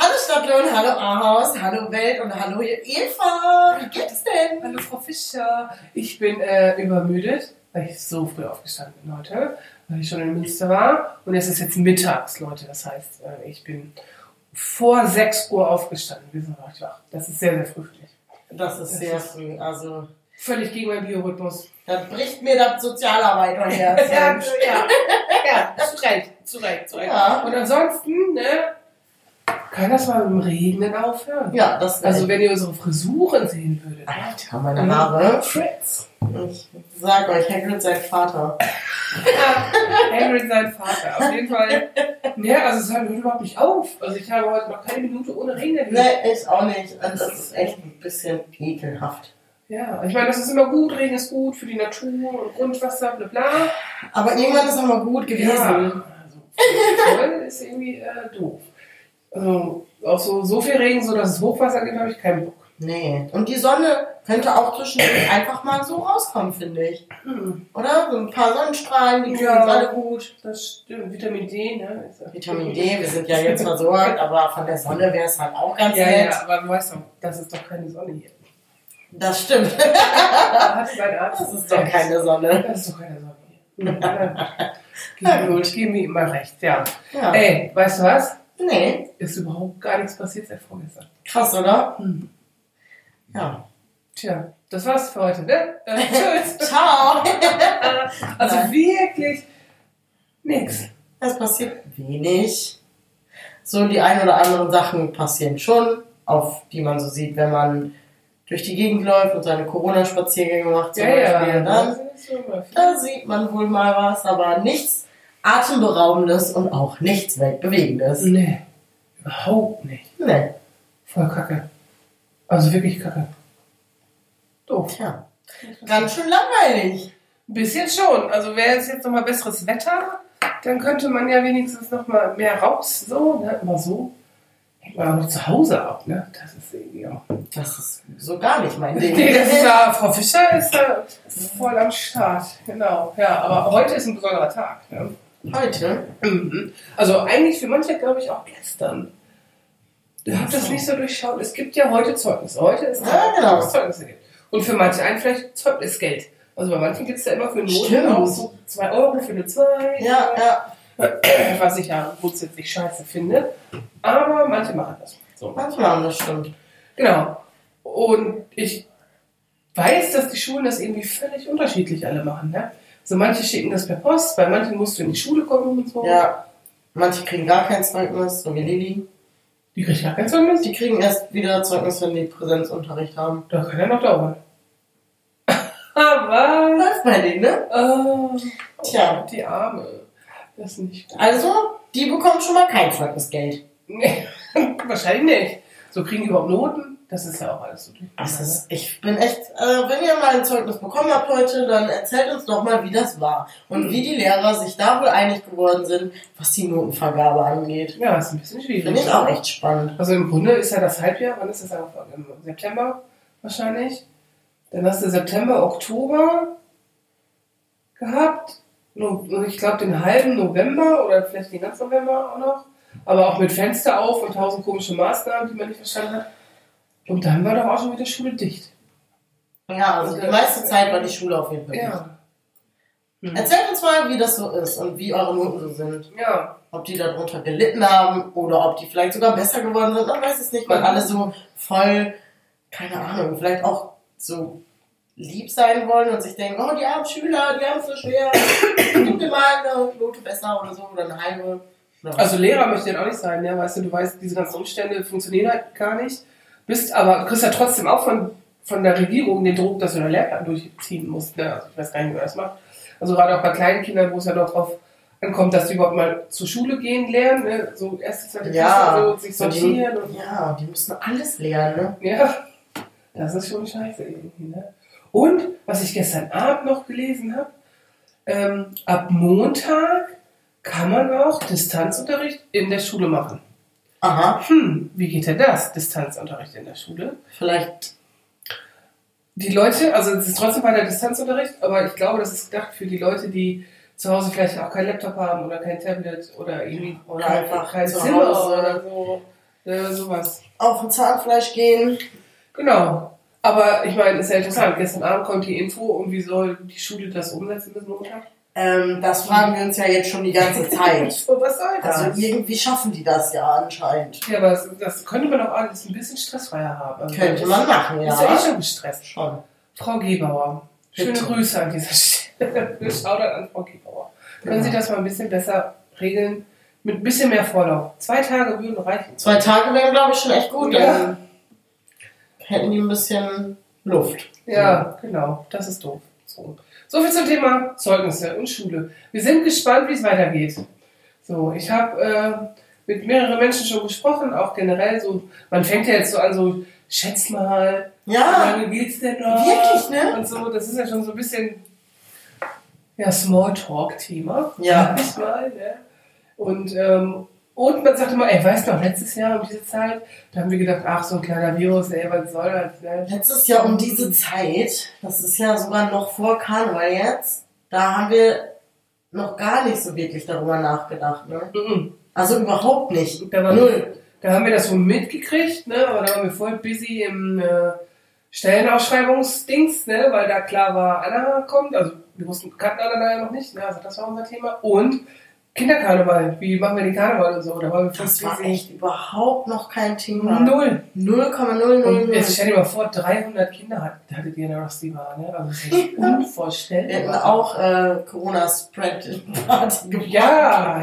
Hallo Stadtlohn, hallo Ahaus, hallo Welt und hallo Eva. Wie geht's denn? Hallo Frau Fischer. Ich bin äh, übermüdet, weil ich so früh aufgestanden bin heute, weil ich schon in Münster war. Und es ist jetzt mittags, Leute. Das heißt, äh, ich bin vor 6 Uhr aufgestanden. Wir sind noch wach. Das ist sehr, sehr früh für mich. Das ist sehr früh, also Völlig gegen meinen Biorhythmus. da bricht mir das Sozialarbeit und Herz. ja, ja, ja, zu Recht, zu Recht, zu Recht. Ja. Und ansonsten, ne, kann das mal im Regnen aufhören? Ja, das Also wenn ihr unsere Frisuren sehen würdet. Alter, meine Haare. Fritz. Ich sag euch, Hagrid sein Vater. Hagrid sein Vater. Auf jeden Fall. Ne, also es hört überhaupt nicht auf. Also ich habe heute noch keine Minute ohne Regen erlebt. Nee, ich auch nicht. Also das ist echt ein bisschen ekelhaft. Ja, ich meine, das ist immer gut. Regen ist gut für die Natur und Grundwasser, bla bla. Aber irgendwann ist auch mal gut gewesen. Ja, also voll ist irgendwie äh, doof. Also auch so, so viel Regen, so dass es Hochwasser gibt, habe ich keinen Bock. Nee. Und die Sonne könnte auch zwischendurch einfach mal so rauskommen, finde ich. Hm. Oder? So ein paar Sonnenstrahlen, die tun Ja. uns alle gut. Das stimmt. Vitamin D, ne? Vitamin D, wir sind ja jetzt versorgt, aber von der Sonne wäre es halt auch ganz Ja, nett. ja, aber du weißt doch, das ist doch keine Sonne hier. Das stimmt. Das ist doch keine Sonne. Das ist doch keine Sonne hier. Gib mir, gib mir immer recht, ja. Ja. Ey, weißt du was? Nee, Ist überhaupt gar nichts passiert seit vorgestern. krass, oder? Hm. Ja. Tja, das war's für heute, ne? Äh, tschüss. Ciao. Also Nein. wirklich nix. Es passiert wenig. So die ein oder anderen Sachen passieren schon, auf die man so sieht, wenn man durch die Gegend läuft und seine Corona-Spaziergänge macht zum Ja, ja. Beispiel. Dann, da sieht man wohl mal was, aber nichts Atemberaubendes und auch nichts Weltbewegendes. Nee, überhaupt nicht. Nee. Voll kacke. Also wirklich kacke. Doof. Tja. Ganz schön langweilig. Ein bisschen schon. Also wäre es jetzt nochmal besseres Wetter, dann könnte man ja wenigstens nochmal mehr raus. So, ne? Immer so. Hängt man auch noch zu Hause ab, ne? Das ist irgendwie auch. Das ist so gar nicht mein Ding. Nee, das ist da, Frau Fischer ist da voll am Start. Genau. Ja, aber heute ist ein besonderer Tag. Ne? Heute? Mhm. Also eigentlich für manche, glaube ich, auch gestern. Du habt das nicht so durchschaut. Es gibt ja heute Zeugnisse. Heute ist Ja, Tag, genau. wo es Zeugnisse gibt. Und für manche einen vielleicht Zeugnisgeld. Also bei manchen gibt es ja immer für Noten auch so 2 Euro für eine 2. Ja, ja. Was ich ja grundsätzlich scheiße finde. Aber manche machen das. So. Manchmal, das stimmt. Genau. Und ich weiß, dass die Schulen das irgendwie völlig unterschiedlich alle machen. Ne? So manche schicken das per Post, bei manchen musst du in die Schule kommen und so. Ja. Manche kriegen gar kein Zeugnis, so wie Lilly. Die kriegt gar kein Zeugnis. Die kriegen erst wieder Zeugnis, wenn die Präsenzunterricht haben. Da kann ja noch dauern. Aber. Läuft bei denen, ne? Oh, Tja. Die Arme. Das ist nicht gut. Also, die bekommen schon mal kein Zeugnisgeld. Nee, wahrscheinlich nicht. So kriegen die überhaupt Noten? Das ist ja auch alles so durch. Das ist, ich bin echt, äh, wenn ihr mal ein Zeugnis bekommen habt heute, dann erzählt uns doch mal, wie das war. Und wie die Lehrer sich da wohl einig geworden sind, was die Notenvergabe angeht. Ja, ist ein bisschen schwierig. Finde ich auch echt spannend. Also im Grunde ist ja das Halbjahr, wann ist das angefangen? Im September wahrscheinlich. Dann hast du September, Oktober gehabt. Ich glaube den halben November oder vielleicht den ganzen November auch noch. Aber auch mit Fenster auf und tausend komische Maßnahmen, die man nicht verstanden hat. Und dann war doch auch schon wieder Schule dicht. Ja, also die meiste Zeit war die Schule auf jeden Fall. dicht. Ja. Hm. Erzählt uns mal, wie das so ist und wie eure Noten so sind. Ja. Ob die darunter gelitten haben oder ob die vielleicht sogar besser geworden sind. Man weiß es nicht, weil alle so voll, keine Ahnung, vielleicht auch so lieb sein wollen und sich denken, oh, die armen Schüler, die haben es so schwer. Gib dir mal eine Note besser oder so oder eine halbe. Also Lehrer möchte ich auch nicht sein, ja, weißt du, du weißt, diese ganzen Umstände funktionieren halt gar nicht. Bist aber, du kriegst ja trotzdem auch von, von der Regierung den Druck, dass du deinen Lehrplan durchziehen musst. Ne? Also ich weiß gar nicht, wer das macht. Also gerade auch bei kleinen Kindern, wo es ja doch drauf ankommt, dass die überhaupt mal zur Schule gehen lernen, ne? so erste, zweite Ja, Klasse, so, sich und die- sortieren und ja, die müssen alles lernen, ne? ja, das ist schon scheiße irgendwie, ne? Und was ich gestern Abend noch gelesen habe, ähm, ab Montag kann man auch Distanzunterricht in der Schule machen. Aha, Hm, wie geht denn das, Distanzunterricht in der Schule? vielleicht. Die Leute, also es ist trotzdem weiter Distanzunterricht, aber ich glaube, das ist gedacht für die Leute, die zu Hause vielleicht auch kein Laptop haben oder kein Tablet oder irgendwie Oder kein, einfach kein zu Zimmer Hause. oder so. Äh, sowas. Auf ein Zahnfleisch gehen. Genau. Aber ich meine, ist ja interessant. Gestern Abend kommt die Info und wie soll die Schule das umsetzen bis Montag? Ähm, das fragen wir uns ja jetzt schon die ganze Zeit. So, was soll das? Also irgendwie schaffen die das ja anscheinend. ja, aber das, das könnte man auch alles ein bisschen stressfreier haben. Also Könnte man machen, Ist ja eh ja. schon gestresst. Schon. Frau Gebauer. Schöne Bitte. Grüße an dieser Stelle. Wir schauen an Frau Gebauer. Können Genau. Sie das mal ein bisschen besser regeln? Mit ein bisschen mehr Vorlauf. Zwei Tage würden reichen. Zwei Tage wären, glaube ich, schon echt gut. Ja. Dann hätten die ein bisschen Luft. Ja, genau. Das ist doof. So. So viel zum Thema Zeugnisse und Schule. Wir sind gespannt, wie es weitergeht. So, ich habe äh, mit mehreren Menschen schon gesprochen, auch generell so. Man fängt ja jetzt so an, so, schätz mal, wie Ja, lange geht's denn noch? Wirklich, ne? Und so, das ist ja schon so ein bisschen ja, Smalltalk-Thema. Ja. sag Ich mal, ne? Und, ähm, und man sagt immer, ey, weißt du noch, letztes Jahr um diese Zeit, da haben wir gedacht, ach, so ein kleiner Virus, ey, was soll das, ne? letztes Jahr um diese Zeit, das ist ja sogar noch vor Karneval jetzt, da haben wir noch gar nicht so wirklich darüber nachgedacht. Ne? Mhm. Also überhaupt nicht. Da, war, Null. da haben wir das so mitgekriegt, ne? aber da waren wir voll busy im äh, Stellenausschreibungsdings, ne? weil da klar war, Anna kommt, also wir wussten, kannten Anna da ja noch nicht, ne? also das war unser Thema. Und Kinderkarneval, wie machen wir den Karneval und so, waren wir Das war echt überhaupt noch kein Thema. Null. 0,000. Und jetzt stell dir mal vor, 300 Kinder hat, hattet ihr in der Rusty Bar, ne? Also das ist echt Wir hätten unvorstellbar. auch äh, Corona-Spread-Party gemacht. Ja,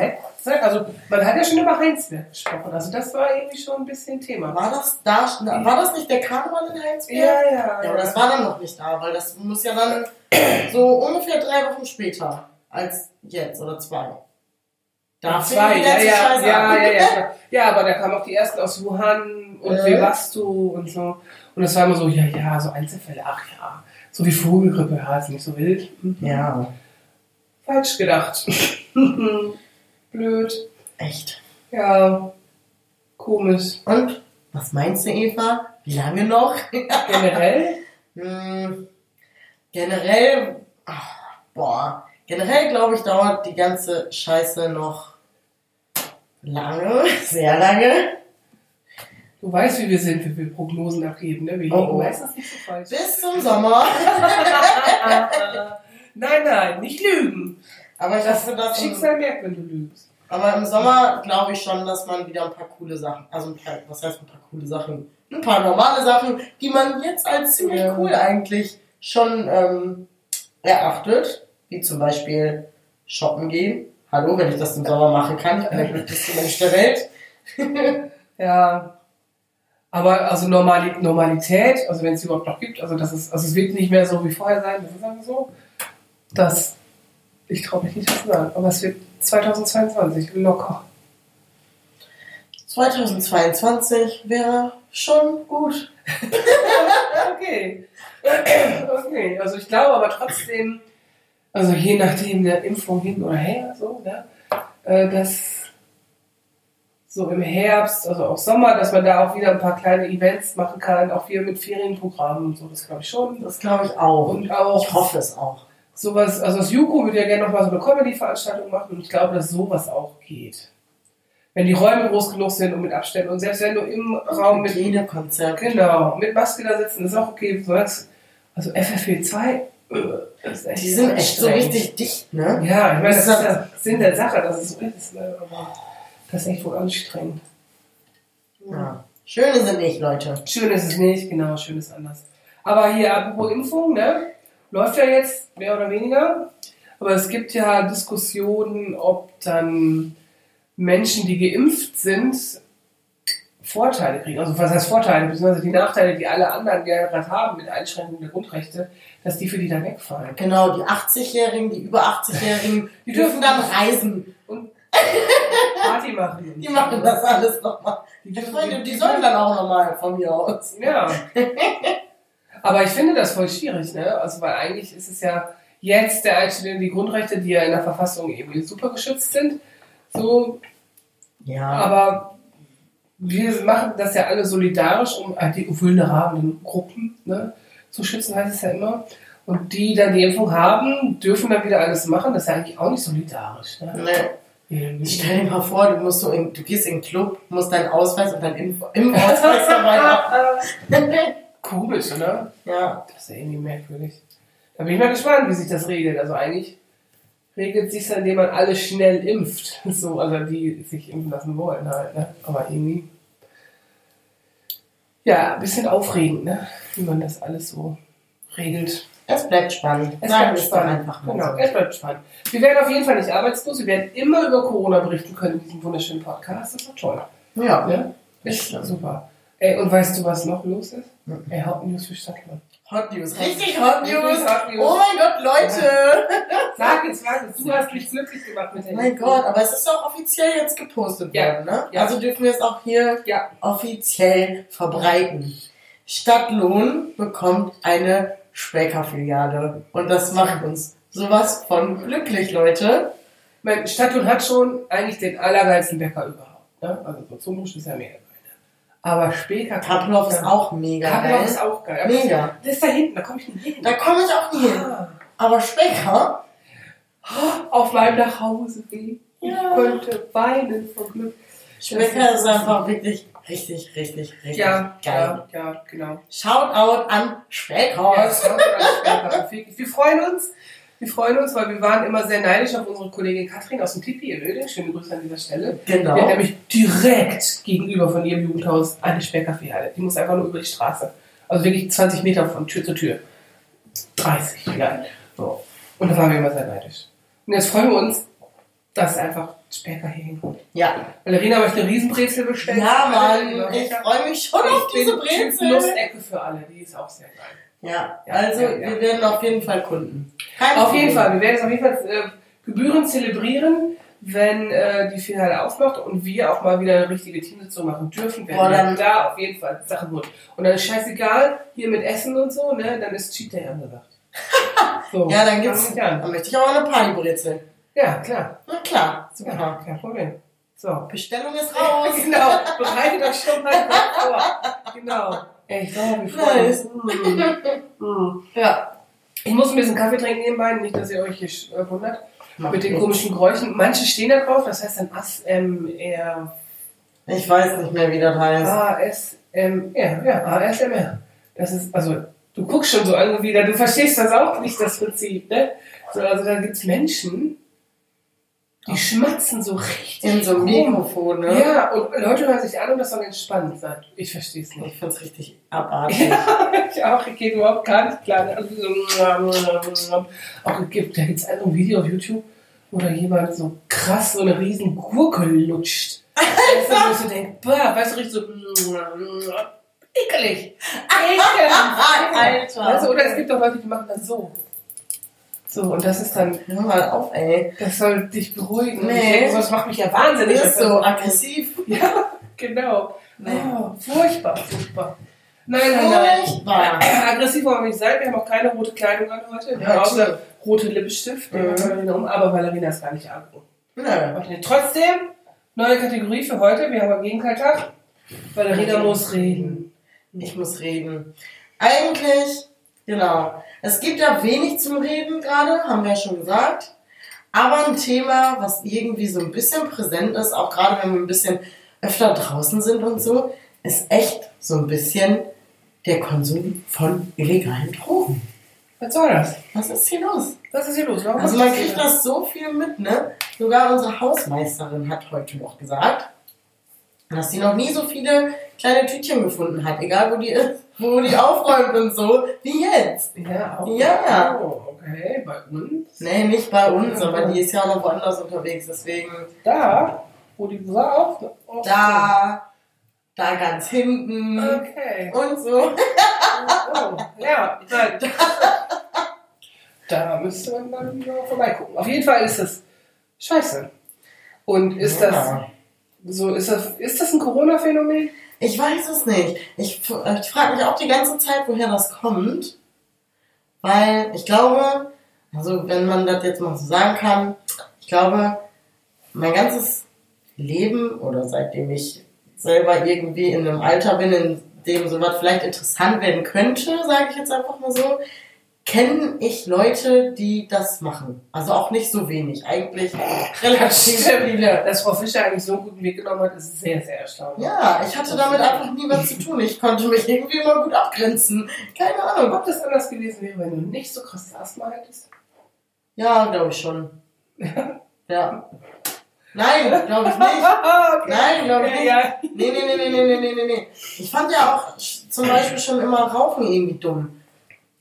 also man hat ja schon über Heinsberg gesprochen, also das war irgendwie schon ein bisschen Thema. War das da? War das nicht der Karneval in Heinsberg? Ja, ja. Ja, aber das war dann noch nicht da, weil das muss ja dann so ungefähr drei Wochen später als jetzt oder zwei. Da fing Zwei, ja, ja, ja, ja, ja, ja, aber da kamen auch die ersten aus Wuhan und Äh. Webasto und so. Und das war immer so, ja, ja, so Einzelfälle, ach ja, so wie Vogelgrippe, ja, ist nicht so wild. Mhm. Ja, Falsch gedacht. Blöd. echt. Ja, komisch. Und was meinst du, Eva? Wie lange noch? Generell, Hm, generell, ach, boah, generell glaube ich, dauert die ganze Scheiße noch lange, sehr lange. du weißt, wie wir sind, wenn wir Prognosen abgeben, ne? Wir Oh, oh. meistens nicht so falsch. Bis zum Sommer. nein, nein, nicht lügen. Aber ich Das dass im, Schicksal merkt, wenn du lügst. aber im Sommer glaube ich schon, dass man wieder ein paar coole Sachen, also ein paar, was heißt ein paar coole Sachen? Ein paar normale Sachen, die man jetzt als ziemlich Ja. cool eigentlich schon ähm, erachtet. Wie zum Beispiel shoppen gehen. Hallo, wenn ich das im Sommer machen kann. Ich bin der glücklichste Mensch der Welt. Ja. Aber also Normali Normalität, also wenn es überhaupt noch gibt, also das ist, also es wird nicht mehr so wie vorher sein, das ist einfach so. Das, ich traue mich nicht das zu sagen, aber es wird 2022 locker. 2022 wäre schon gut. Okay. Okay, also ich glaube aber trotzdem, also je nachdem der Impfung hin oder her, so, ne, äh, dass so im Herbst, also auch Sommer, dass man da auch wieder ein paar kleine Events machen kann, auch wieder mit Ferienprogrammen und so, das glaube ich schon. Das glaube ich auch. Und auch ich hoffe es auch. sowas, also das Juko würde ja gerne nochmal so eine Comedy-Veranstaltung machen und ich glaube, dass sowas auch geht. Wenn die Räume groß genug sind und mit Abständen und selbst wenn du im Raum mit Hygienekonzept. Genau, mit Maske da sitzen ist auch okay. Also FFP2 äh, ist echt Die sind echt so richtig dicht, ne? Ja, ich meine, das Das ist ist der Sinn der Sache, dass es so ist. Ne? Aber das ist echt wohl anstrengend. Ja. Schöne sind nicht, Leute. Schön ist es nicht, genau, schön ist anders. Aber hier, apropos Impfung, ne? Läuft ja jetzt mehr oder weniger. Aber es gibt ja Diskussionen, ob dann Menschen, die geimpft sind, Vorteile kriegen. Also was heißt Vorteile? Beziehungsweise die Nachteile, die alle anderen ja gerade haben mit Einschränkungen der Grundrechte, dass die für die dann wegfallen. Genau, die 80-Jährigen, die über 80-Jährigen, die dürfen dann reisen. Und Party machen. Die machen das alles nochmal. Die Die, die sollen dann auch nochmal von mir aus. Ja. Aber ich finde das voll schwierig, ne? Also, weil eigentlich ist es ja jetzt der Einstellung die Grundrechte, die ja in der Verfassung irgendwie super geschützt sind. So, Ja. aber wir machen das ja alle solidarisch, um halt die vulnerablen Gruppen ne, zu schützen, heißt es ja immer. Und die dann die Impfung haben, dürfen dann wieder alles machen. Das ist ja eigentlich auch nicht solidarisch. Ne? Nee. Irgendwie. Stell dir mal vor, du musst so in, du gehst in den Club, musst deinen Ausweis und deinen Impf Impfausweis dabei haben. Komisch, oder? ja. Das ist ja irgendwie merkwürdig. Da bin ich mal gespannt, wie sich das regelt. Also eigentlich regelt sich dann, indem man alle schnell impft. So, also die sich impfen lassen wollen halt, ne? Aber irgendwie. Ja, ein bisschen aufregend, ne? Wie man das alles so regelt. Es bleibt spannend. Es Sagen bleibt spannend. einfach Genau, es bleibt spannend. Wir werden auf jeden Fall nicht arbeitslos. Wir werden immer über Corona berichten können in diesem wunderschönen Podcast. Das war toll. Ja. Ne? Ist super. Ey, und weißt du, was noch los ist? Mhm. Ey, Hauptnews für Stadtland. Hot News. Richtig Hot Richtig News. Hot News. Oh mein Gott, Leute. Sag jetzt, sag es. Du hast mich glücklich gemacht mit der Mein. Gott, aber es ist auch offiziell jetzt gepostet Ja. worden, ne? Ja. Also dürfen wir es auch hier Ja. offiziell verbreiten. Stadtlohn bekommt eine Späkerfiliale. Und das macht uns sowas von glücklich, Leute. Mein Stadtlohn hat schon eigentlich den allergeilsten Bäcker überhaupt. Ne? Also so Zumusch ist ja. Ne? Aber Speker... Kapploff ist auch mega Kapploff geil. ist auch geil. Aber Mega. Das ist da hinten, da komme ich nicht hin. Da komme ich auch nie hin. Ah. Aber Specker, Auf meinem Nachhauseweg. Ich Ja. könnte weinen vor Glück. Specker ist einfach wirklich richtig, richtig, richtig Ja, geil. ja, ja, genau. Shoutout an Ja, das kommt alles später. Wirklich. Wir freuen uns. Wir freuen uns, weil wir waren immer sehr neidisch auf unsere Kollegin Katrin aus dem Tipi in Öding. Schöne Grüße an dieser Stelle. Die hat Genau. nämlich direkt gegenüber von ihrem Jugendhaus eine Sperrkaffeehalle. Die muss einfach nur über die Straße. Also wirklich 20 Meter von Tür zu Tür. 30 vielleicht. So. Und da waren wir immer sehr neidisch. Und jetzt freuen wir uns, dass einfach Sperrker hier hinkommt. Ja. Ballerina möchte eine Riesenbrezel bestellen. Ja, Mann. Ich freue mich schon auf Ich diese bin Typ Brezel. Nussecke für alle. Die ist auch sehr geil. Ja, Ja, also ja, ja. wir werden auf jeden Fall Kunden. Kein Auf jeden. Fall. Wir werden es auf jeden Fall äh, gebührend zelebrieren, wenn äh, die Filiale aufmacht und wir auch mal wieder eine richtige Teamsitzung machen dürfen. Werden Boah, dann- da auf jeden Fall Sachen holen. Und dann ist scheißegal, hier mit Essen und so, ne, dann ist Cheat Day angesagt. So, Ja, dann gibt's, dann möchte ich auch eine Partybrezel. Ja, klar. Na klar, Super, super. kein Problem. So. Bestellung ist raus. genau, bereitet euch schon mal vor. Genau. Glaube, wir freuen uns. Mm. Mm. Ja. Ich muss ein bisschen Kaffee trinken nebenbei, nicht, dass ihr euch hier äh, wundert. Mit den komischen Geräuschen. Manche stehen da drauf, das heißt dann ASMR. Ich weiß nicht mehr, wie das heißt. ASMR. Ja, ASMR. Das ist, also, du guckst schon so an wieder, du verstehst das auch nicht, das Prinzip, ne? So, also da gibt's Menschen, die schmatzen so richtig. In so einem. Mikrofon, ne? Ja, und Leute hören sich an und das soll entspannt sein. Ich verstehe es nicht. Ich find's richtig abartig. ich auch, ich gehe überhaupt gar nicht klar. Also so, auch es gibt, da gibt es ein Video auf YouTube, wo da jemand so krass so eine riesen Gurke lutscht. Weißt du, wo ich so denke, boah, weißt du, richtig so ekelig. Ekelhaft. Alter. Also, oder es gibt auch Leute, die machen das so. So, und das ist dann, Hör mal auf, ey. das soll dich beruhigen. Nee. das macht mich ja wahnsinnig. Das ist so aggressiv. Ja, genau. Nee. Oh, furchtbar, furchtbar. Nein, nein, nein. Furchtbar. Aggressiv wollen wir nicht sein. Wir haben auch keine rote Kleidung an heute. Wir Ja, haben außer stimmt. rote Lippenstift. Mhm. um, aber Valerina ist gar nicht. Nö. Okay, Trotzdem, neue Kategorie für heute. Wir haben am Gegenteiltag. Valerina muss reden. Ich muss reden. Eigentlich, genau. Es gibt ja wenig zum Reden gerade, haben wir ja schon gesagt. Aber ein Thema, was irgendwie so ein bisschen präsent ist, auch gerade wenn wir ein bisschen öfter draußen sind und so, ist echt so ein bisschen der Konsum von illegalen Drogen. Was soll das? Was ist hier los? Was ist hier los? Warum Also man kriegt das so viel mit, ne? Sogar unsere Hausmeisterin hat heute noch gesagt, dass sie noch nie so viele kleine Tütchen gefunden hat, egal wo die ist, wo die aufräumt und so, wie jetzt. Ja, auch. Ja. Oh, okay, bei uns. Nee, nicht bei uns, aber die ist ja auch noch woanders unterwegs, deswegen Da, wo die war auf. auf da, da ganz hinten Okay. und so. Oh, ja, nein. Da müsste man mal vorbeigucken. Auf jeden Fall ist das scheiße. Und ist das Ja. So, ist das, ist das ein Corona-Phänomen? Ich weiß es nicht. Ich, äh, ich frage mich auch die ganze Zeit, woher das kommt. Weil ich glaube, also wenn man das jetzt mal so sagen kann, ich glaube, mein ganzes Leben oder seitdem ich selber irgendwie in einem Alter bin, in dem sowas vielleicht interessant werden könnte, sage ich jetzt einfach mal so, kenne ich Leute, die das machen. Also auch nicht so wenig, eigentlich relativ viele. Dass Frau Fischer eigentlich so einen guten Weg genommen hat, ist sehr, sehr erstaunlich. Ja, ich hatte damit einfach nie was zu tun. Ich konnte mich irgendwie immer gut abgrenzen. Keine Ahnung, ob das anders gewesen wäre, wenn du nicht so krass Asthma hättest. Ja, glaube ich schon. ja. Nein, glaube ich nicht. okay. Nein, glaube ich nicht. Ja, ja. Nee, nee, nee, nee, nee, nee, nee, nee. Ich fand ja auch zum Beispiel schon immer Rauchen irgendwie dumm.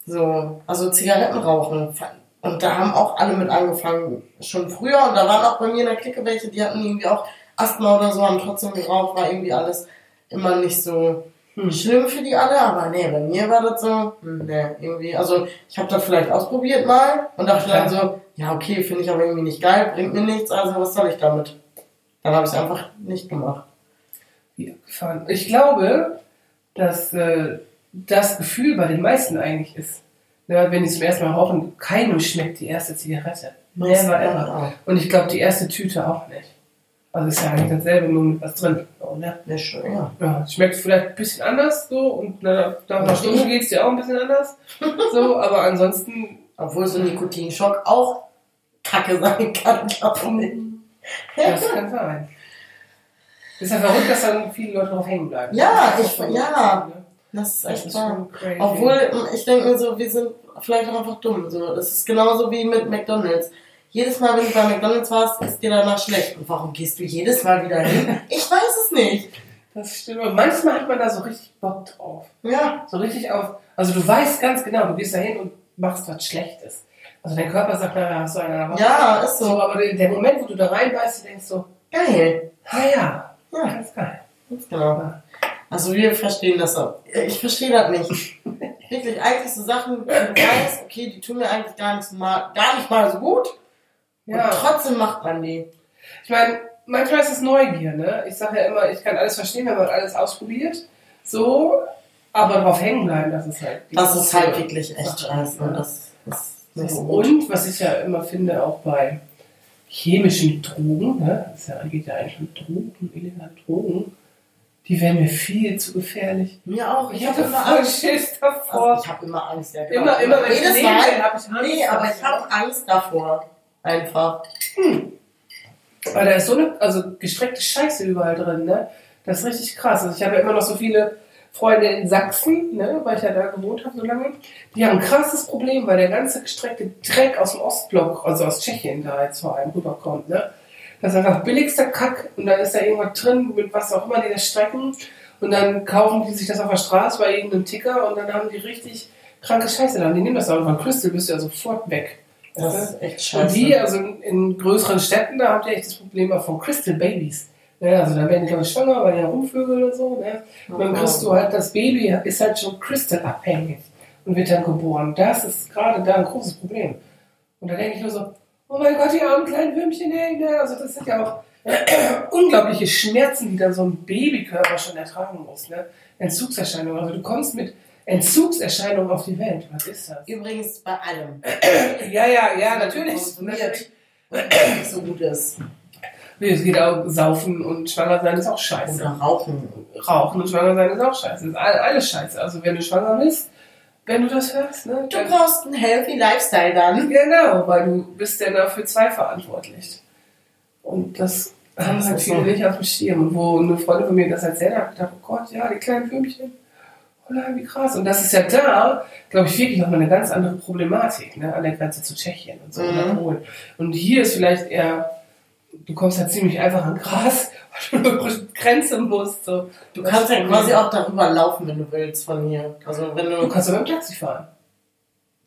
So, also Zigaretten rauchen. Und da haben auch alle mit angefangen, schon früher. Und da waren auch bei mir in der Clique welche, die hatten irgendwie auch Asthma oder so, haben trotzdem geraucht, war irgendwie alles immer nicht so Hm. schlimm für die alle. Aber nee, bei mir war das so, hm, nee, irgendwie. Also ich habe das vielleicht ausprobiert mal und dachte dann so, ja okay, finde ich aber irgendwie nicht geil, bringt mir nichts, also was soll ich damit? Dann habe ich es einfach nicht gemacht. Wie abgefahren. Ich glaube, dass äh, das Gefühl bei den meisten eigentlich ist, ne, wenn die zum ersten Mal rauchen, keinem schmeckt die erste Zigarette. Never ever. Und ich glaube, die erste Tüte auch nicht. Also ist ja eigentlich dasselbe, nur mit was drin. So, ne? Ja, schon, ja. Ja, schmeckt vielleicht ein bisschen anders so und na, nach einer Stunde geht es dir auch ein bisschen anders. So, aber ansonsten, Obwohl so ein Nikotinschock auch kacke sein kann, glaube ich. das kann sein. Ist ja verrückt, dass dann viele Leute drauf hängen bleiben. Ja, ich- ja. Das ist Das echt ist wahr. Obwohl, ich denke mir so, wir sind vielleicht auch einfach dumm. So, das ist genauso wie mit McDonalds. Jedes Mal, wenn du bei McDonalds warst, ist dir danach schlecht. Und warum gehst du jedes Mal wieder hin? Ich weiß es nicht. Das stimmt. Und manchmal hat man da so richtig Bock drauf. Ja, So richtig auf. Also du weißt ganz genau, du gehst da hin und machst was Schlechtes. Also dein Körper sagt, na, hast du eine Woche. ja, ist So, so. aber der Moment, wo du da reinbeißt, du denkst so, Geil. ah ja, Ja, ganz geil. ganz genau. Also wir verstehen das auch. Ich verstehe das nicht. Wirklich, eigentlich so Sachen, wo du weißt, okay, die tun mir eigentlich gar nicht, mal, gar nicht mal so gut. Ja. Und trotzdem macht man die. Ich meine, manchmal ist es Neugier, ne? Ich sage ja immer, ich kann alles verstehen, wenn man alles ausprobiert. So, aber drauf hängen bleiben, das ist halt. Das ist halt wirklich echt scheiße. Und das ist nicht So, gut. und was ich ja immer finde, auch bei chemischen Drogen, ne? Das ist ja, geht ja eigentlich um Drogen, illegale Drogen, die wären mir viel zu gefährlich. Mir auch. Ich, Ich habe immer Angst. Schiss davor. Also ich habe immer Angst, ja. genau. immer, immer, wenn ich Jedes will, Mal. habe ich Angst. Nee, aber ich habe Angst davor. Einfach. Weil da ist so eine, also gestreckte Scheiße überall drin, ne? Das ist richtig krass. Also ich habe ja immer noch so viele Freunde in Sachsen, ne, weil ich ja da gewohnt habe so lange. Die haben ein krasses Problem, weil der ganze gestreckte Dreck aus dem Ostblock, also aus Tschechien da jetzt vor allem rüberkommt, ne? Das ist einfach billigster Kack und dann ist da irgendwas drin, mit was auch immer die das strecken. Und dann kaufen die sich das auf der Straße bei irgendeinem Ticker und dann haben die richtig kranke Scheiße da. Und die nehmen das auch. Von Crystal bist du ja sofort weg. Das ist echt scheiße. Und die, also in, in größeren Städten, da habt ihr echt das Problem auch von Crystal Babies. Ja, also da werden die glaube ich schwanger, weil die ja rumvögeln oder so. Ne? Und dann kriegst du halt, das Baby ist halt schon Crystal-abhängig und wird dann geboren. Das ist gerade da ein großes Problem. Und da denke ich nur so, oh mein Gott, die armen kleinen Würmchen, ey, ne? Also das sind ja auch unglaubliche Schmerzen, die dann so ein Babykörper schon ertragen muss. Ne? Entzugserscheinungen. Also du kommst mit Entzugserscheinungen auf die Welt. Was ist das? Übrigens bei allem. Ja, ja, ja, natürlich. Und nicht so gut ist. Nee, Es geht auch, saufen und schwanger sein ist auch scheiße. Oder rauchen. Rauchen und schwanger sein ist auch scheiße. ist all- alles scheiße. Also wenn du schwanger bist, wenn du das hörst, ne? Du brauchst einen healthy Lifestyle dann. Genau, weil du bist ja dafür zwei verantwortlich. Und das haben halt viele so. nicht auf dem Schirm. Und wo eine Freundin von mir das erzählt hat, habe ich gedacht, oh Gott, ja, die kleinen Würmchen. Oh nein, wie krass. Und das ist ja da, glaube ich, wirklich nochmal eine ganz andere Problematik, ne? an der Grenze zu Tschechien und so, Mhm. Und hier ist vielleicht eher, du kommst halt ziemlich einfach an Gras, weil du die Grenze musst. So. Du kannst ja quasi auch darüber laufen, wenn du willst, von hier. Also wenn Du du. kannst aber mit dem Taxi fahren.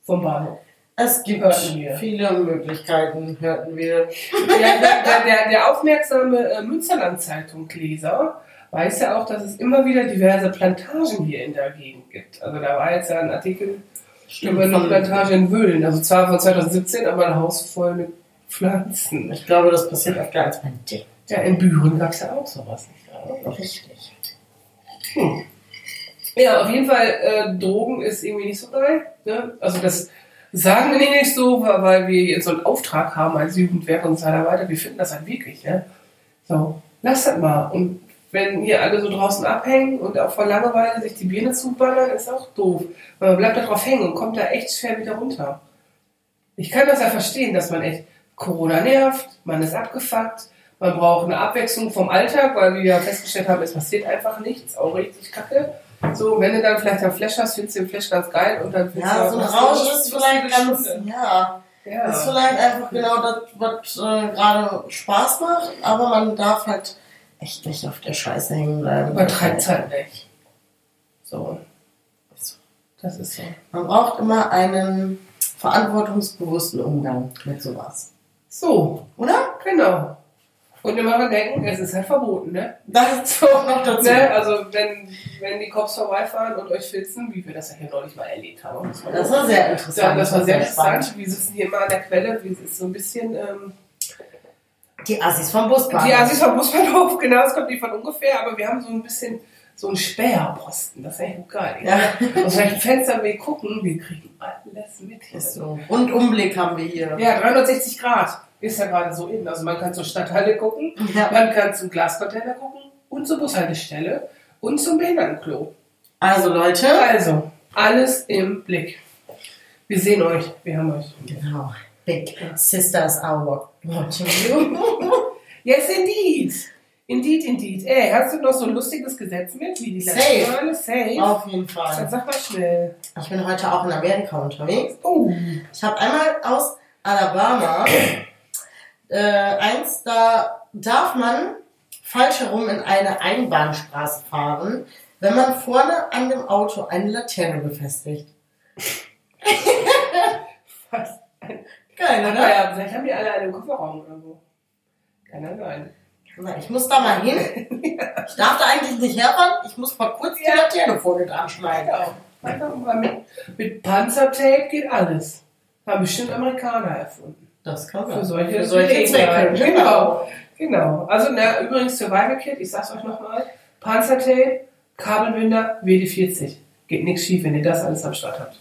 Vom Bahnhof. Es gibt viele Möglichkeiten, hörten wir. Ja, der, der, der, aufmerksame äh, Münsterland-Zeitung-Leser weiß ja auch, dass es immer wieder diverse Plantagen hier in der Gegend gibt. Also da war jetzt ja ein Artikel über eine Plantage in Wöhlen. Also zwar von 2017, aber ein Haus voll mit Pflanzen. Ich glaube, das passiert öfter als man denkt. Ja, in Büren gab es ja auch sowas nicht. Ja. Richtig. Hm. Ja, auf jeden Fall, äh, Drogen ist irgendwie nicht so geil. Ne? Also das sagen wir nicht so, weil weil wir jetzt so einen Auftrag haben als Jugendwerk und so weiter. Wir finden das halt wirklich. Ne? So, lasst das mal. Und wenn hier alle so draußen abhängen und auch vor Langeweile sich die Birne zuballern, ist auch doof. Weil man bleibt da drauf hängen und kommt da echt schwer wieder runter. Ich kann das ja verstehen, dass man echt Corona nervt, man ist abgefuckt, man braucht eine Abwechslung vom Alltag, weil wir ja festgestellt haben, es passiert einfach nichts, auch richtig kacke. So, wenn du dann vielleicht einen Flash hast, findest du den Flash ganz geil und dann findest Ja, du so ein Rausch ist vielleicht ganz, ja, Ja. ist vielleicht einfach genau das, was äh, gerade Spaß macht, aber man darf halt echt nicht auf der Scheiße hängen bleiben. Übertreibt halt nicht. So. Das ist so. Man braucht immer einen verantwortungsbewussten Umgang mit sowas. So, Oder? genau. Und immer dran denken, es ist halt verboten, ne? Das ist so noch dazu. ne? Also wenn, wenn die Cops vorbeifahren und euch filzen, wie wir das ja hier neulich mal erlebt haben. muss man Das auch war sehr interessant. Ja, das war sehr interessant. Wir sitzen hier immer an der Quelle. Wir ist so ein bisschen. Ähm, Die Assis vom Busbahnhof. die Assis vom Busbahnhof, genau, das kommt nicht von ungefähr, aber wir haben so ein bisschen so einen Sperrposten. Das ist echt gut geil. Ja. Aus welchem Fenster wir gucken, wir kriegen alles mit hier. Ist so. Und Umblick haben wir hier. Ja, 360 Grad ist ja gerade so in. Also man kann zur Stadthalle gucken, Ja. man kann zum Glascontainer gucken und zur Bushaltestelle und zum Behindertenklo. Also Leute. Also, alles im Blick. Wir sehen euch, wir haben euch. Genau. Big Sisters you. Yes, indeed. Indeed, indeed. Ey, hast du noch so ein lustiges Gesetz mit, wie die Safe. letzten Male? Safe. Auf jeden Dann Fall. sag mal schnell. Ich bin heute auch in Amerika unterwegs. Oh. Ich habe einmal aus Alabama äh, eins, da darf man falsch herum in eine Einbahnstraße fahren, wenn man vorne an dem Auto eine Laterne befestigt. Was? Geil, oder? ja, vielleicht haben die alle einen Kofferraum oder so. Kann ja sein. Na, Ich muss da mal hin. Ich darf da eigentlich nicht herfahren. Ich muss mal kurz die. Laterne vorne dran schneiden. Genau. Einfach mal mit, mit Panzertape geht alles. Haben bestimmt Amerikaner erfunden. Das kann Für sein. solche, Für solche Zwecke. Genau. Genau. Also, na, übrigens Survival Kit, ich sag's euch nochmal. Panzertape, Kabelbinder, WD-40. Geht nichts schief, wenn ihr das alles am Start habt.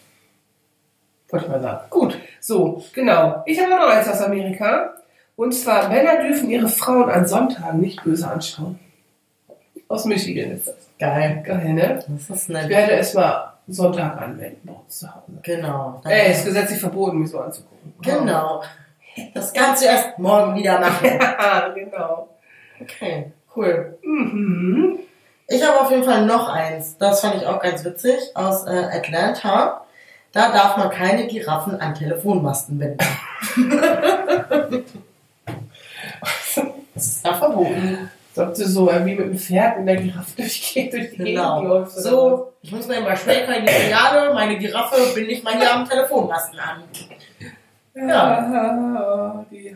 Wollte ich mal sagen. Gut. So, genau. Ich habe noch eins aus Amerika. Und zwar, Männer dürfen ihre Frauen an Sonntagen nicht böse anschauen. Aus Michigan ist das. Geil. Geil, ne? Das ist Ich nett. werde es mal Sonntag anwenden bei uns zu Hause. Genau. Ey, ist gesetzlich verboten, mich so anzugucken. Genau. Das kannst du erst morgen wieder machen. Ja, genau. Okay, cool. Mhm. Ich habe auf jeden Fall noch eins. Das fand ich auch ganz witzig. Aus äh, Atlanta. Da darf man keine Giraffen an Telefonmasten binden. das ist da verboten. Ob du so irgendwie mit dem Pferd in der Giraffe durchgeht, durch die Gegend Genau. läufst. oder So, ich muss mir mal schnell in die Filiale, meine Giraffe binde ich mal hier am Telefonmasten an. Ja. Die.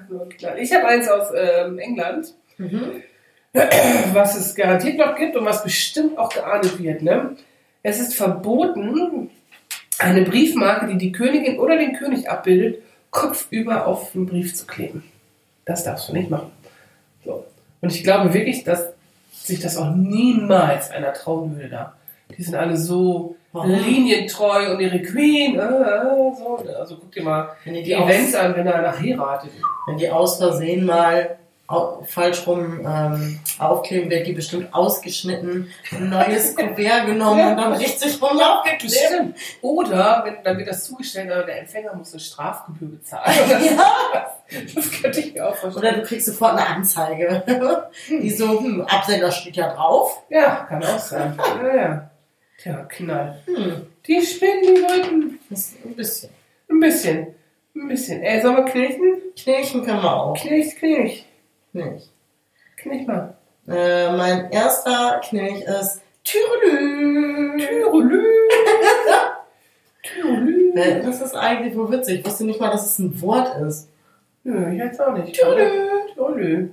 Ich habe eins aus ähm, England, Mhm. was es garantiert noch gibt und was bestimmt auch geahndet wird. Ne? Es ist verboten, eine Briefmarke, die die Königin oder den König abbildet, kopfüber auf den Brief zu kleben. Das darfst du nicht machen. So. Und ich glaube wirklich, dass sich das auch niemals einer trauen würde da. Die sind alle so Warum? linientreu und ihre Queen, äh, äh, so. Also guck dir mal Wenn die, die Events an, wenn er nach heiratet. wenn die aus Versehen mal falsch rum ähm, aufkleben, wird die bestimmt ausgeschnitten, ein neues Kuvert genommen und dann richtig rum aufgeklebt. Oder wenn, dann wird das zugestellt, aber der Empfänger muss eine Strafgebühr bezahlen. Ja. Das könnte ich mir auch Oder vorstellen. du kriegst sofort eine Anzeige. Die so, hm, Absender steht ja drauf. Ja, kann auch sein. Ja, ja. Tja, Knall. Hm, Die spinnen, die das ist ein bisschen. ein bisschen. Ein bisschen. Ey, sollen wir knirchen? Knirchen können wir auch. Knirch, knirch. Nicht. Knirch mal. Äh, mein erster Knirch ist Türelü. Türelü. Türelü. Äh, Das ist eigentlich wohl witzig. Ich wusste nicht mal, dass es ein Wort ist. Nö, ich jetzt auch nicht. Türelü. Türelü.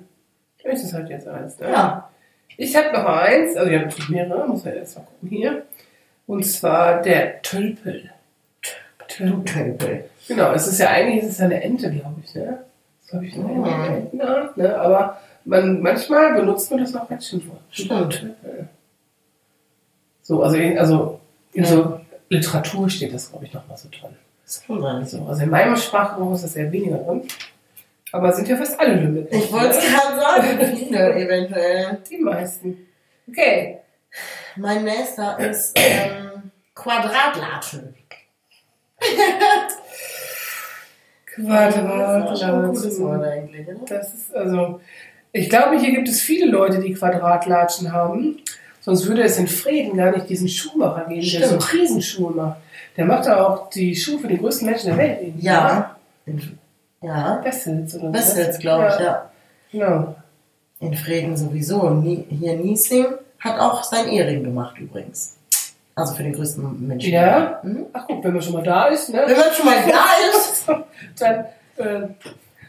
Ist es halt jetzt eins, ne? Ja. Ich habe noch eins, also ich habe natürlich mehrere, muss man erst mal gucken hier. Und zwar der Tölpel. Tölpel. Tölpel. Genau, es ist ja eigentlich es ist ja eine Ente, glaube ich, ne? Das habe ich Mhm. Ente, Entenart, ne? Aber man, manchmal benutzt man das auch als Schimpfwort. Stimmt. So, also in, also in Ja. so Literatur steht das, glaube ich, nochmal so dran. Das kann sein. So, also in meinem Sprachgebrauch ist das eher weniger drin. Aber sind ja fast alle Lümmel. Ich wollte es gerade sagen, viele eventuell. Die meisten. Okay. Mein nächster ist ähm, Quadratlatschen. Warte, Das ist schon ein warte, gutes Wort eigentlich, oder? Das ist also. Ich glaube, hier gibt es viele Leute, die Quadratlatschen haben. Sonst würde es in Frieden gar nicht diesen Schuhmacher geben, der so Stimmt. Riesenschuhe macht. Der macht ja auch die Schuhe für die größten Menschen der Welt. irgendwie. Ja. Ja. Wessels oder. Westwärts, glaube ich, ja. Genau. In Frieden sowieso. Hier Niesing hat auch sein Ehering gemacht übrigens. Also für den größten Menschen. Ja? Mhm. Ach guck, wenn man schon mal da ist, ne? Wenn man schon mal da ist. dann äh,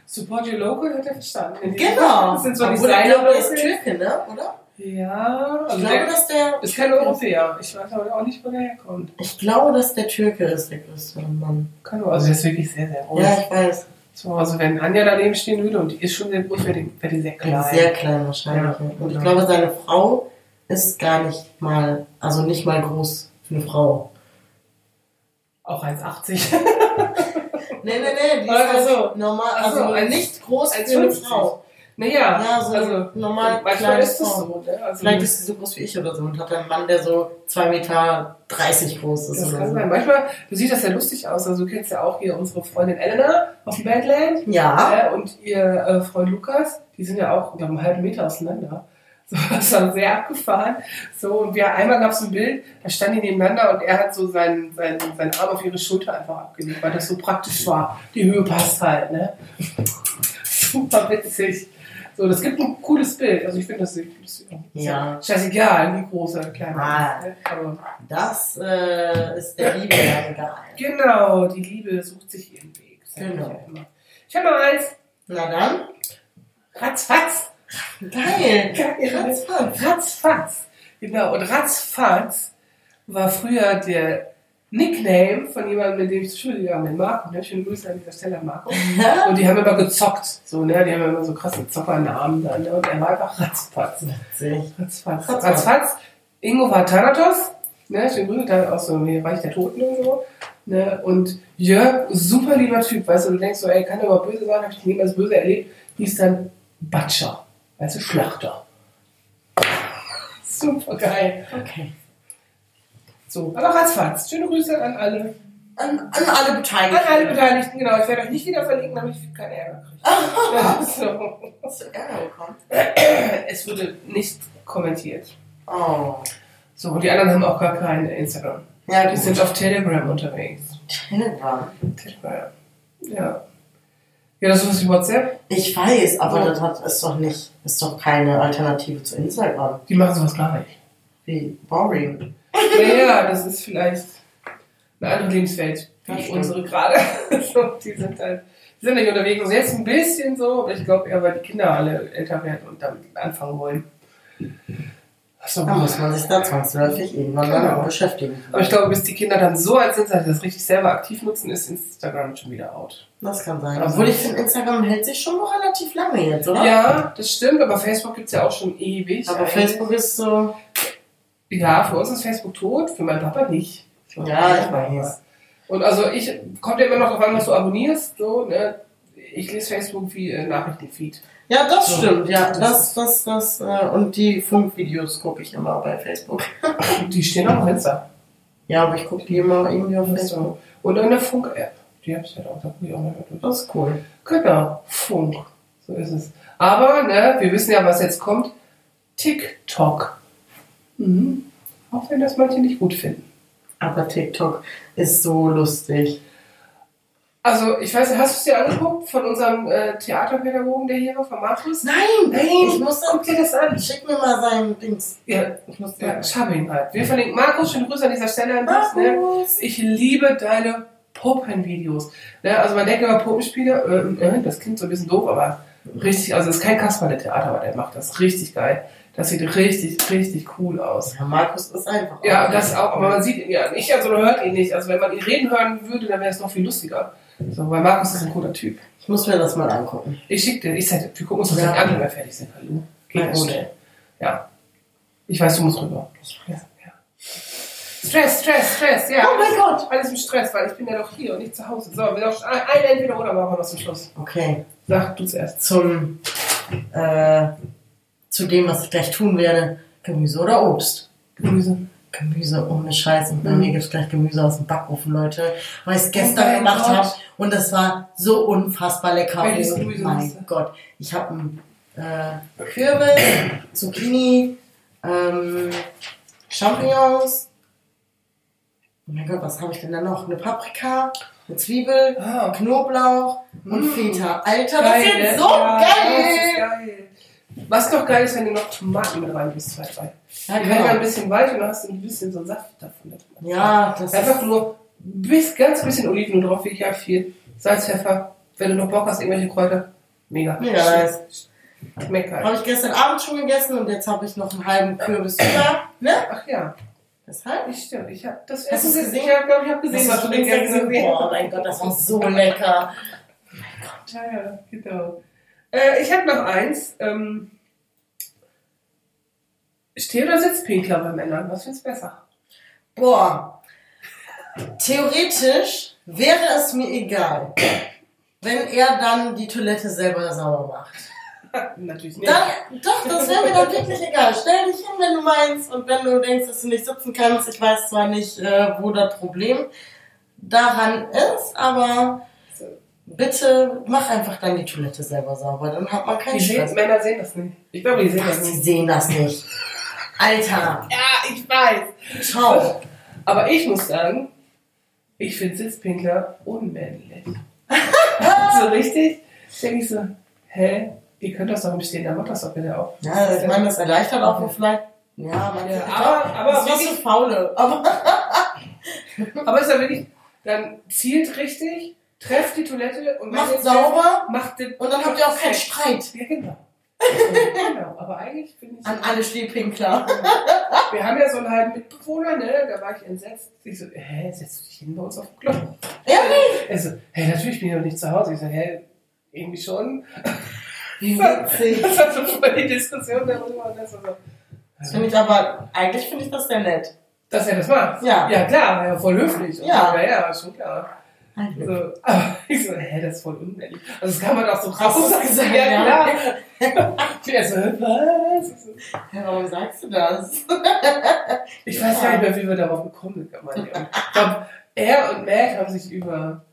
support your local, hat er verstanden. Genau. Das sind ich Designer. glaube, der ist Türke, ne? Oder? Ja, Ich also glaube, der dass der. ist kein Europäer. Ich weiß aber auch nicht, wo der herkommt. Ich glaube, dass der Türke ist, der größte Mann. Kann also der ist wirklich sehr, sehr groß. Ja, ich weiß. So, also wenn Anja daneben stehen würde und die ist schon sehr groß, wäre die, wäre die sehr klein. Sehr klein wahrscheinlich. Ja, ja. Und ich genau. glaube, seine Frau ist gar nicht mal, also nicht mal groß für eine Frau. Auch 1,80. Nee, nee, nee, die ist halt normal, Ach so, also als- nicht groß als für eine 50. Frau. naja, Ja, so also normal manchmal kleine ist das Frau. so. Ne? Also, Vielleicht ist sie so groß wie ich oder so und hat einen Mann, der so 2,30 Meter groß ist das oder kann so. sein. Manchmal sieht das ja lustig aus. Also du kennst ja auch hier unsere Freundin Elena auf dem Badland. Ja, Ja, und ihr äh, Freund Lukas, die sind ja auch glaub, einen halben Meter auseinander. So, das war sehr abgefahren. So, und wir einmal gab es ein Bild, da standen die nebeneinander und er hat so seinen, seinen, seinen Arm auf ihre Schulter einfach abgelegt, weil das so praktisch war. Die Höhe passt halt, ne? Super witzig. So, das gibt ein cooles Bild. Also ich finde das, das Ja. scheißegal, wie groß oder klein Ah. ist. Ne? Das äh, ist der Liebe ja egal. genau, die Liebe sucht sich ihren Weg. Genau. Ich habe mal eins. Na dann, Ratzfatz. Geil. Geil. Ratzfatz. Ratzfatz. Genau, und Ratzfatz war früher der Nickname von jemandem, mit dem ich zur Schule gegangen bin, Marco. Ne? Schöne Grüße an dieser Stelle Marco. Und die haben immer gezockt. So, ne? Die haben immer so krasse Zockernamen dann. Ne? Und er war einfach Ratzfatz. Ratzfatz. Ratzfatz. Ratzfatz. Ingo war Thanatos. Ne? Schöne Grüße, da aus so dem Reich der Toten und so. Ne? Und Jörg, super lieber Typ. Weißt du, du denkst so, ey, kann der mal böse sein? Hab ich niemals böse erlebt. Hieß dann Batscher. Du, Schlachter. Super geil. Okay. So, aber ratzfatz. Schöne Grüße an alle. An, an alle Beteiligten. An alle Beteiligten, genau. Ich werde euch nicht wieder verlinken, damit ich keinen Ärger kriege. So. Hast du Ärger bekommen? Es wurde nicht kommentiert. Oh. So, und die anderen haben auch gar kein Instagram. Ja, Die gut. sind auf Telegram unterwegs. Telegram. Telegram. Ja. Ja, das ist was wie WhatsApp. Ich weiß, aber Ja. das hat, ist doch nicht, ist doch keine Alternative zu Instagram. Die machen sowas gar nicht. Wie boring. Naja, das ist vielleicht eine andere Lebenswelt, wie unsere gerade. die sind halt, die sind nicht unterwegs. Also jetzt ein bisschen so, aber ich glaube eher, weil die Kinder alle älter werden und damit anfangen wollen. So, Da muss man sich da zwangsläufig irgendwann Genau. damit beschäftigen. aber ich glaube, bis die Kinder dann so alt sind, dass sie das richtig selber aktiv nutzen, ist Instagram schon wieder out. Das kann sein. Also- Obwohl ich finde, Instagram hält sich schon noch relativ lange jetzt, oder? Ja, das stimmt, aber Facebook gibt es ja auch schon ewig. Aber eigentlich. Facebook ist so. Ja, für uns ist Facebook tot, für meinen Papa nicht. Ja, ich weiß. Und also ich kommt ja immer noch darauf an, was du abonnierst. So, ne? Ich lese Facebook wie äh, Nachrichtenfeed. Ja, das So. stimmt. Ja, Das- das, das. Äh, und die Funkvideos gucke ich immer bei Facebook. Die stehen auch auf Insta. Ja, aber ich gucke die immer irgendwie auf Facebook. Und in der Funk-App. Die hab's ja auch, da gucke ich auch mal durch. Das ist cool. Genau, Funk. So ist es. Aber, ne, wir wissen ja, was jetzt kommt. TikTok. Mhm. Auch wenn das manche nicht gut finden. Aber TikTok ist so lustig. Also, ich weiß nicht, hast du es dir angeguckt von unserem äh, Theaterpädagogen, der hier war, von Markus? Nein, Nein, ich muss Guck dir das an. Schick mir mal sein Dings. Ja, Ich muss ja Schabing halt. Wir verlinken Markus, schöne Grüße an dieser Stelle an dich. Ne? Markus. Ich liebe deine Puppenvideos. Ne? Also man denkt immer Puppenspieler, äh, äh, das klingt so ein bisschen doof, aber richtig, also es ist kein Kasperle-Theater, aber der macht das richtig geil. Das sieht richtig, richtig cool aus. Ja, Markus ist einfach. Ja, das auch, aber man sieht ihn ja nicht, also man hört ihn nicht. Also wenn man ihn reden hören würde, dann wäre es noch viel lustiger. So, weil Markus ist ein cooler Typ. Ich muss mir das mal angucken. Ich schick dir, ich sag, wir gucken uns das Ja. ja. an, wenn wir fertig sind. Hallo. Geht ganz gut. Ja. Ich weiß, du musst rüber. Ja, ja. Stress, Stress, Stress, ja. Oh mein Gott. Alles im Stress, weil ich bin ja doch hier und nicht zu Hause. So, wir noch ein ein entweder oder machen wir noch zum Schluss. Okay. Sag du zuerst. Zum, äh, zu dem, was ich gleich tun werde. Gemüse oder Obst? Gemüse. Gemüse ohne Scheiß. Und bei Mhm. mir gibt's gleich Gemüse aus dem Backofen, Leute. Weil ich es Oh gestern mein gemacht habe. Und es war so unfassbar lecker. Welches oh Gemüse mein? Gott. Ich habe einen äh, Kürbis, Zucchini, ähm, Champignons. Oh mein Gott, was habe ich denn da noch? Eine Paprika, eine Zwiebel, Ah. Knoblauch und Mm. Feta. Alter, das ist ne? so Ja, Das ist geil! Was doch geil ist, wenn du noch Tomaten mit rein bist, zwei, drei. Ja, werden dann ein genau. bisschen weich und dann hast du ein bisschen so einen Saft davon. Ja, das Einfach nur bis, ganz bisschen Oliven drauf, wirklich ja viel. Salz, Pfeffer. Wenn du noch Bock hast, irgendwelche Kräuter. Mega. Mega nice. Schmeckt geil. habe ich gestern Abend schon gegessen und jetzt habe ich noch einen halben Kürbis über. Ne? Ach ja, Deshalb? ich stimmt. Ich hab das Hast Essen gesehen? Ja, glaube ich, habe gesehen, was du den gegessen hast. Oh mein Gott, das war so lecker. Ja, ja, genau. Äh, ich habe noch eins. Ähm, Steh- oder Sitzpinkler bei Männern? Was findest du besser? Boah. Theoretisch wäre es mir egal, wenn er dann die Toilette selber sauber macht. Natürlich nicht. Dann, doch, das wäre mir dann wirklich egal. Stell dich hin, wenn du meinst und wenn du denkst, dass du nicht sitzen kannst. Ich weiß zwar nicht, äh, wo das Problem daran ist, aber bitte mach einfach dann die Toilette selber sauber. Dann hat man keinen Die sehen. Männer sehen das nicht. Ich glaube, die sehen Was, das die nicht. sehen das nicht. Alter, Ja, ich weiß. ciao. Aber ich muss sagen, ich finde Sitzpinkler unmännlich. so richtig? Denke ich so, hä? Ihr könnt das doch im Stehen, dann macht das doch bitte auch. Ja, ich meine, das erleichtert auch vielleicht. Ja, man Ja, aber, aber das ist wirklich, so faule. Aber aber ist ja wirklich, dann zielt richtig, trefft die Toilette und Macht sauber. trefft, macht den Und dann habt ihr auch keinen Streit. Ja, genau. genau, aber eigentlich finde ich. an alle Stehpinkler. Wir haben ja so einen halben Mitbewohner, ne? Da war ich entsetzt. Ich so, hä, setzt du dich hin bei uns auf den Klo? Ehrlich? Er so, hä, natürlich bin ich noch nicht zu Hause. Ich so, hä, irgendwie schon. Wie witzig. Das war so voll die Diskussion darüber. Und das, so, Das finde ich aber, eigentlich finde ich das sehr nett. dass er das macht. Ja. Ja, klar, ja, voll höflich. Ja. So, ja, ja, schon klar. So, aber ich so, hä, das ist voll unmännlich. Also, das kann man auch so das gesagt? Ja, Ja. klar. Er so, was? Ich so, Ja, warum sagst du das? Ich weiß gar nicht mehr, wie wir darauf gekommen sind. Ich glaube, er und Matt haben sich über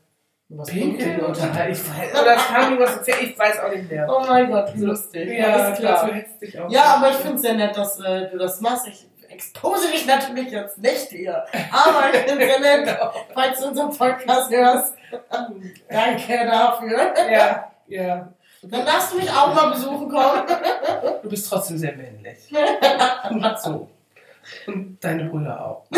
Was Pinkeln unterhalten. Ich weiß, oder kam irgendwas, ich weiß auch nicht mehr. Oh mein Gott, wie lustig. Ja, Alles klar. klar. Ja, aber ich finde es sehr nett, dass äh, du das machst. Ich expose dich natürlich jetzt nicht hier. Aber ich es sehr nett, falls du unseren Podcast hörst. Danke dafür. Ja, ja. Dann darfst du mich auch mal besuchen kommen. Du bist trotzdem sehr männlich. so. Und deine Brüder auch.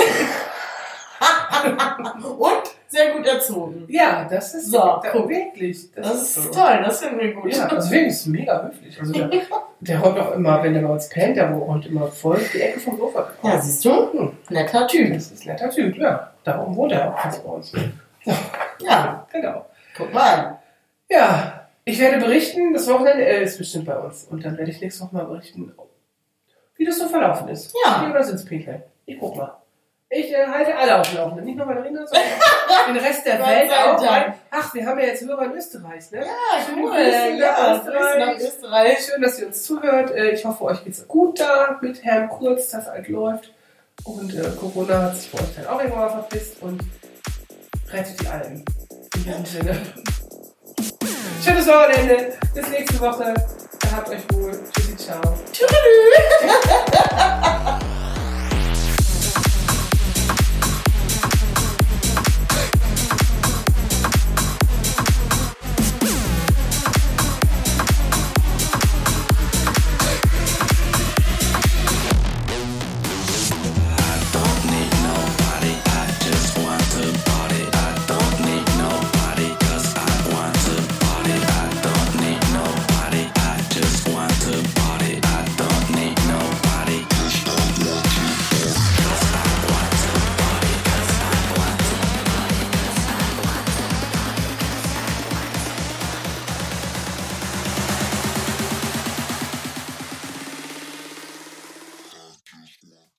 Und sehr gut erzogen. Ja, das ist So, da, wirklich. Das, Das ist so. toll, das finden wir gut. Ja, also wirklich ist mega höflich. Also der, der räumt auch immer, wenn der bei uns pennt, der räumt immer voll die Ecke vom Sofa. Ja, siehst du? Hm, Netter Typ. Das ist ein netter Typ, ja. Darum wohnt er auch bei uns. Ja, Genau. guck mal an. Ja, ich werde berichten, das Wochenende äh, ist bestimmt bei uns. Und dann werde ich nächste Woche mal berichten, wie das so verlaufen ist. Ja. Wie oder Sitzpinkeln. Ich guck mal. Ich äh, halte alle auf Laufenden. Nicht nur Marina, sondern den Rest der Welt auch. Ach, wir haben ja jetzt Hörer in Österreich, ne? Ja, cool. Ja, nach Grüße nach Österreich. Schön, dass ihr uns zuhört. Äh, Ich hoffe, euch geht's gut da mit Herrn Kurz, dass alt läuft. Und äh, Corona hat sich bei euch dann auch irgendwann mal verpisst und rettet die allen. In diesem Sinne. Schönes Wochenende. Bis nächste Woche. Habt euch wohl. Tschüssi, ciao. Tschüss.